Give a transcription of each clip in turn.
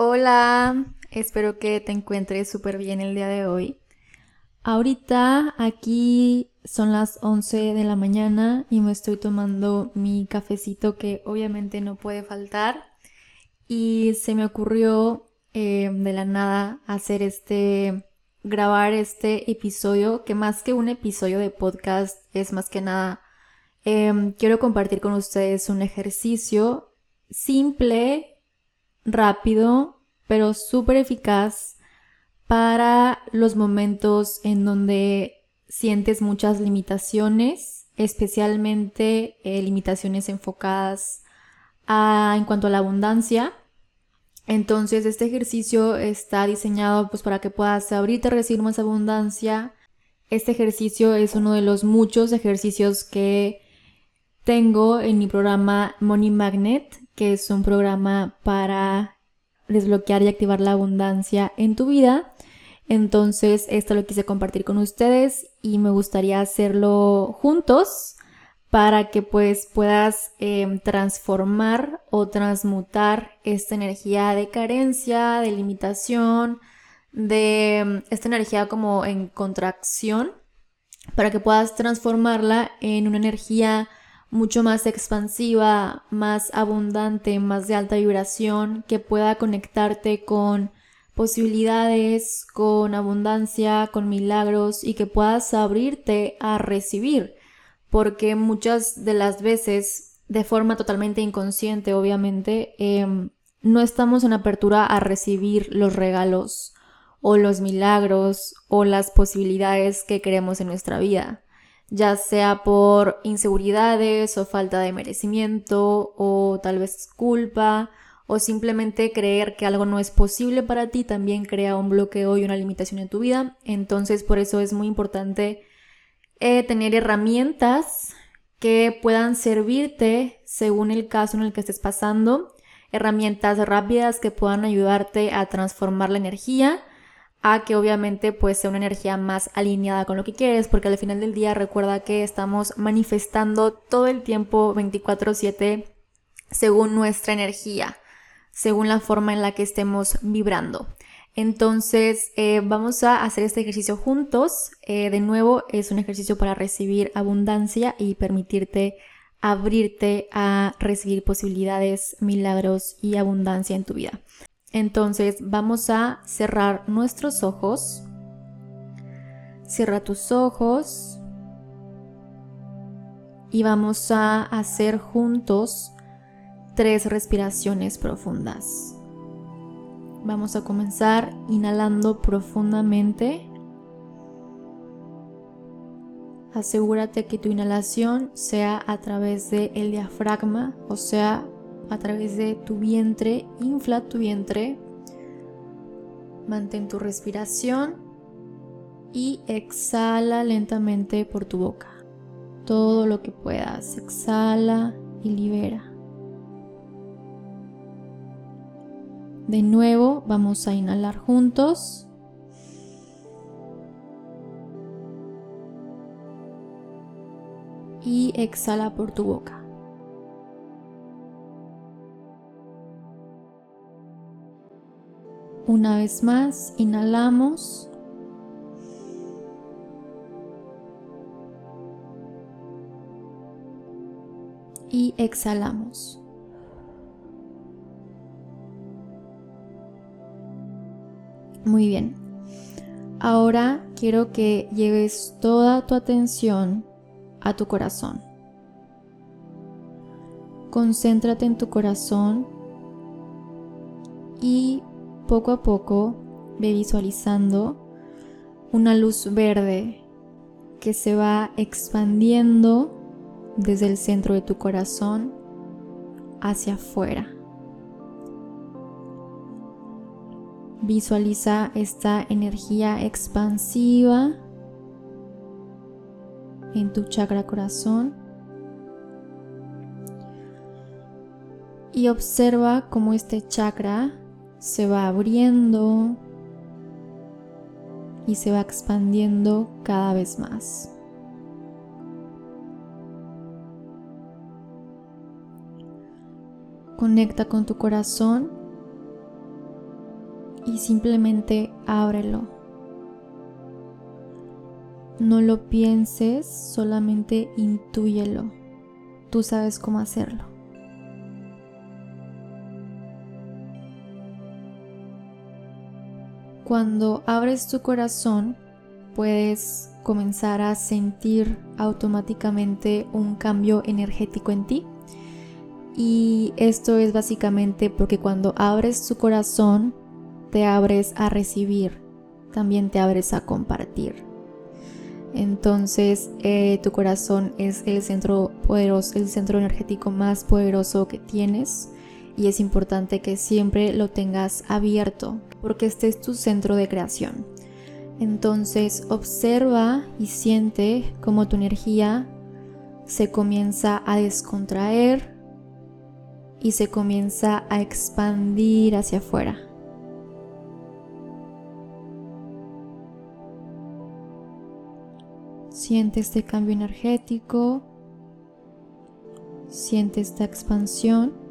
Hola, espero que te encuentres súper bien el día de hoy. Ahorita aquí son las 11 de la mañana y me estoy tomando mi cafecito que obviamente no puede faltar. Y se me ocurrió eh, de la nada hacer este, grabar este episodio, que más que un episodio de podcast es más que nada, em, quiero compartir con ustedes un ejercicio simple rápido, pero súper eficaz para los momentos en donde sientes muchas limitaciones, especialmente eh, limitaciones enfocadas a, en cuanto a la abundancia. Entonces este ejercicio está diseñado pues para que puedas abrirte a recibir más abundancia. Este ejercicio es uno de los muchos ejercicios que tengo en mi programa Money Magnet, que es un programa para desbloquear y activar la abundancia en tu vida. Entonces, esto lo quise compartir con ustedes y me gustaría hacerlo juntos para que pues puedas em, transformar o transmutar esta energía de carencia, de limitación, de em, esta energía como en contracción, para que puedas transformarla en una energía mucho más expansiva, más abundante, más de alta vibración, que pueda conectarte con posibilidades, con abundancia, con milagros y que puedas abrirte a recibir, porque muchas de las veces, de forma totalmente inconsciente, obviamente, em, no estamos en apertura a recibir los regalos o los milagros o las posibilidades que queremos en nuestra vida ya sea por inseguridades o falta de merecimiento o tal vez culpa o simplemente creer que algo no es posible para ti también crea un bloqueo y una limitación en tu vida. Entonces por eso es muy importante eh, tener herramientas que puedan servirte según el caso en el que estés pasando, herramientas rápidas que puedan ayudarte a transformar la energía a que obviamente pues sea una energía más alineada con lo que quieres, porque al final del día recuerda que estamos manifestando todo el tiempo 24/7 según nuestra energía, según la forma en la que estemos vibrando. Entonces eh, vamos a hacer este ejercicio juntos. Eh, de nuevo es un ejercicio para recibir abundancia y permitirte abrirte a recibir posibilidades, milagros y abundancia en tu vida. Entonces vamos a cerrar nuestros ojos. Cierra tus ojos. Y vamos a hacer juntos tres respiraciones profundas. Vamos a comenzar inhalando profundamente. Asegúrate que tu inhalación sea a través del el diafragma, o sea, a través de tu vientre, infla tu vientre, mantén tu respiración y exhala lentamente por tu boca. Todo lo que puedas, exhala y libera. De nuevo vamos a inhalar juntos. Y exhala por tu boca. Una vez más, inhalamos. Y exhalamos. Muy bien. Ahora quiero que lleves toda tu atención a tu corazón. Concéntrate en tu corazón y poco a poco ve visualizando una luz verde que se va expandiendo desde el centro de tu corazón hacia afuera. Visualiza esta energía expansiva en tu chakra corazón y observa cómo este chakra se va abriendo y se va expandiendo cada vez más. Conecta con tu corazón y simplemente ábrelo. No lo pienses, solamente intúyelo. Tú sabes cómo hacerlo. Cuando abres tu corazón, puedes comenzar a sentir automáticamente un cambio energético en ti. Y esto es básicamente porque cuando abres tu corazón, te abres a recibir, también te abres a compartir. Entonces eh, tu corazón es el centro poderoso, el centro energético más poderoso que tienes y es importante que siempre lo tengas abierto porque este es tu centro de creación. Entonces observa y siente cómo tu energía se comienza a descontraer y se comienza a expandir hacia afuera. Siente este cambio energético, siente esta expansión.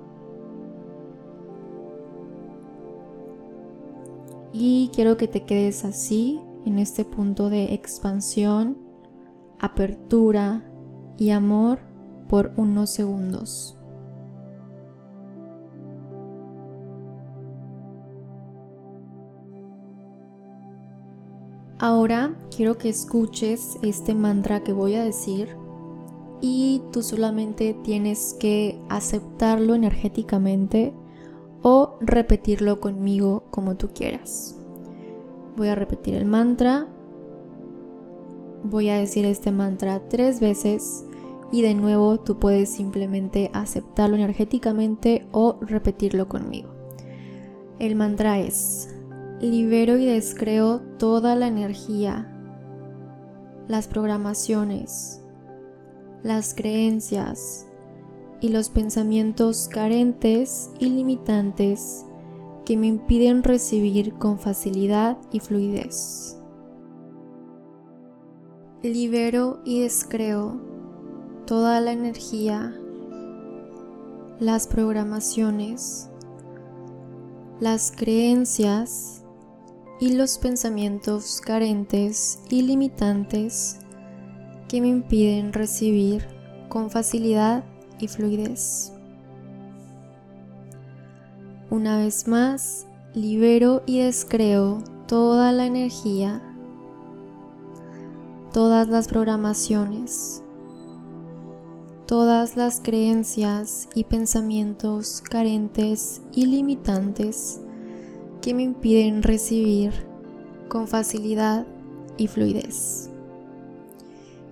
Y quiero que te quedes así en este punto de expansión, apertura y amor por unos segundos. Ahora quiero que escuches este mantra que voy a decir y tú solamente tienes que aceptarlo energéticamente o repetirlo conmigo como tú quieras. Voy a repetir el mantra. Voy a decir este mantra tres veces y de nuevo tú puedes simplemente aceptarlo energéticamente o repetirlo conmigo. El mantra es, libero y descreo toda la energía, las programaciones, las creencias y los pensamientos carentes y limitantes que me impiden recibir con facilidad y fluidez. Libero y descreo toda la energía, las programaciones, las creencias y los pensamientos carentes y limitantes que me impiden recibir con facilidad y fluidez. Una vez más, libero y descreo toda la energía, todas las programaciones, todas las creencias y pensamientos carentes y limitantes que me impiden recibir con facilidad y fluidez.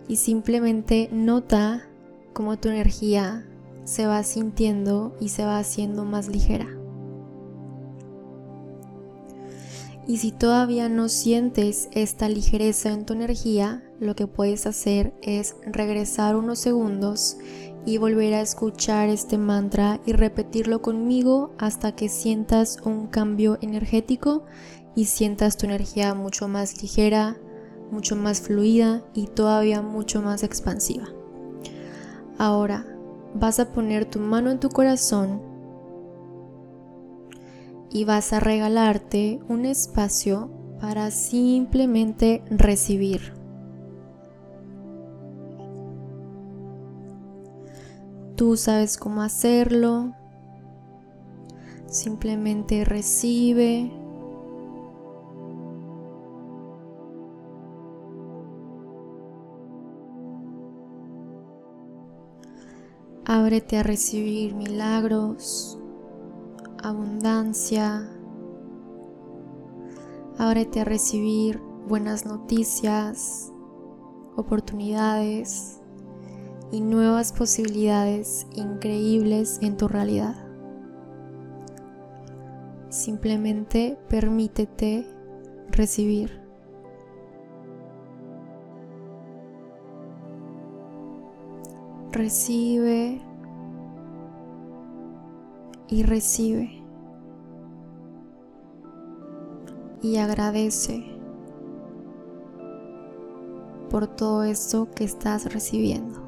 Y simplemente nota cómo tu energía se va sintiendo y se va haciendo más ligera. Y si todavía no sientes esta ligereza en tu energía, lo que puedes hacer es regresar unos segundos y volver a escuchar este mantra y repetirlo conmigo hasta que sientas un cambio energético y sientas tu energía mucho más ligera, mucho más fluida y todavía mucho más expansiva. Ahora vas a poner tu mano en tu corazón y vas a regalarte un espacio para simplemente recibir. Tú sabes cómo hacerlo. Simplemente recibe. Ábrete a recibir milagros abundancia. Ábrete a recibir buenas noticias, oportunidades y nuevas posibilidades increíbles en tu realidad. Simplemente permítete recibir. Recibe y recibe y agradece por todo esto que estás recibiendo.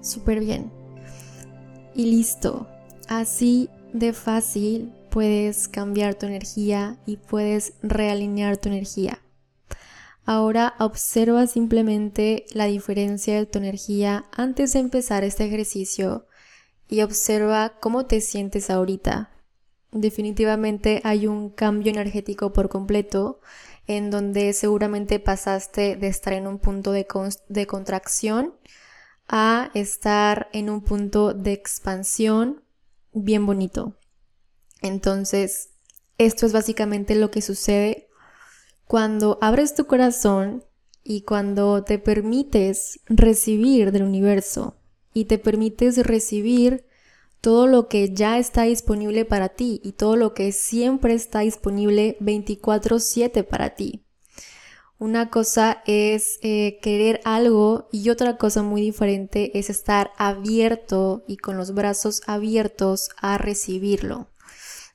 Súper bien. Y listo. Así de fácil puedes cambiar tu energía y puedes realinear tu energía. Ahora observa simplemente la diferencia de tu energía antes de empezar este ejercicio y observa cómo te sientes ahorita. Definitivamente hay un cambio energético por completo en donde seguramente pasaste de estar en un punto de, de contracción a estar en un punto de expansión bien bonito. Entonces, esto es básicamente lo que sucede cuando abres tu corazón y cuando te permites recibir del universo y te permites recibir todo lo que ya está disponible para ti y todo lo que siempre está disponible 24/7 para ti. Una cosa es eh, querer algo y otra cosa muy diferente es estar abierto y con los brazos abiertos a recibirlo.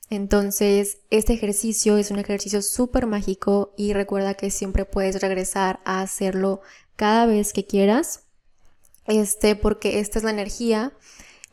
Entonces, este ejercicio es un ejercicio súper mágico y recuerda que siempre puedes regresar a hacerlo cada vez que quieras. Este, porque esta es la energía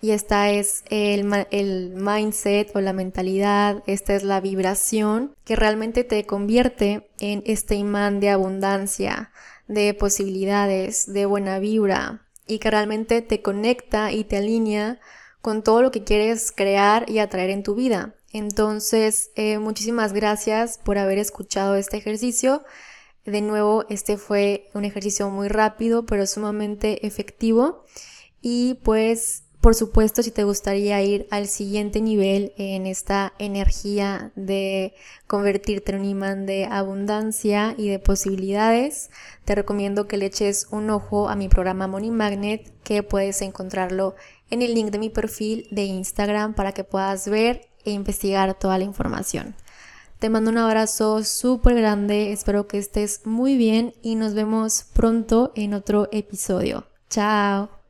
y esta es el, el, mindset o la mentalidad, esta es la vibración que realmente te convierte en este imán de abundancia, de posibilidades, de buena vibra y que realmente te conecta y te alinea con todo lo que quieres crear y atraer en tu vida. Entonces, eh, muchísimas gracias por haber escuchado este ejercicio. De nuevo, este fue un ejercicio muy rápido, pero sumamente efectivo. Y pues, por supuesto, si te gustaría ir al siguiente nivel en esta energía de convertirte en un imán de abundancia y de posibilidades, te recomiendo que le eches un ojo a mi programa Money Magnet, que puedes encontrarlo en el link de mi perfil de Instagram para que puedas ver e investigar toda la información. Te mando un abrazo súper grande, espero que estés muy bien y nos vemos pronto en otro episodio. Chao.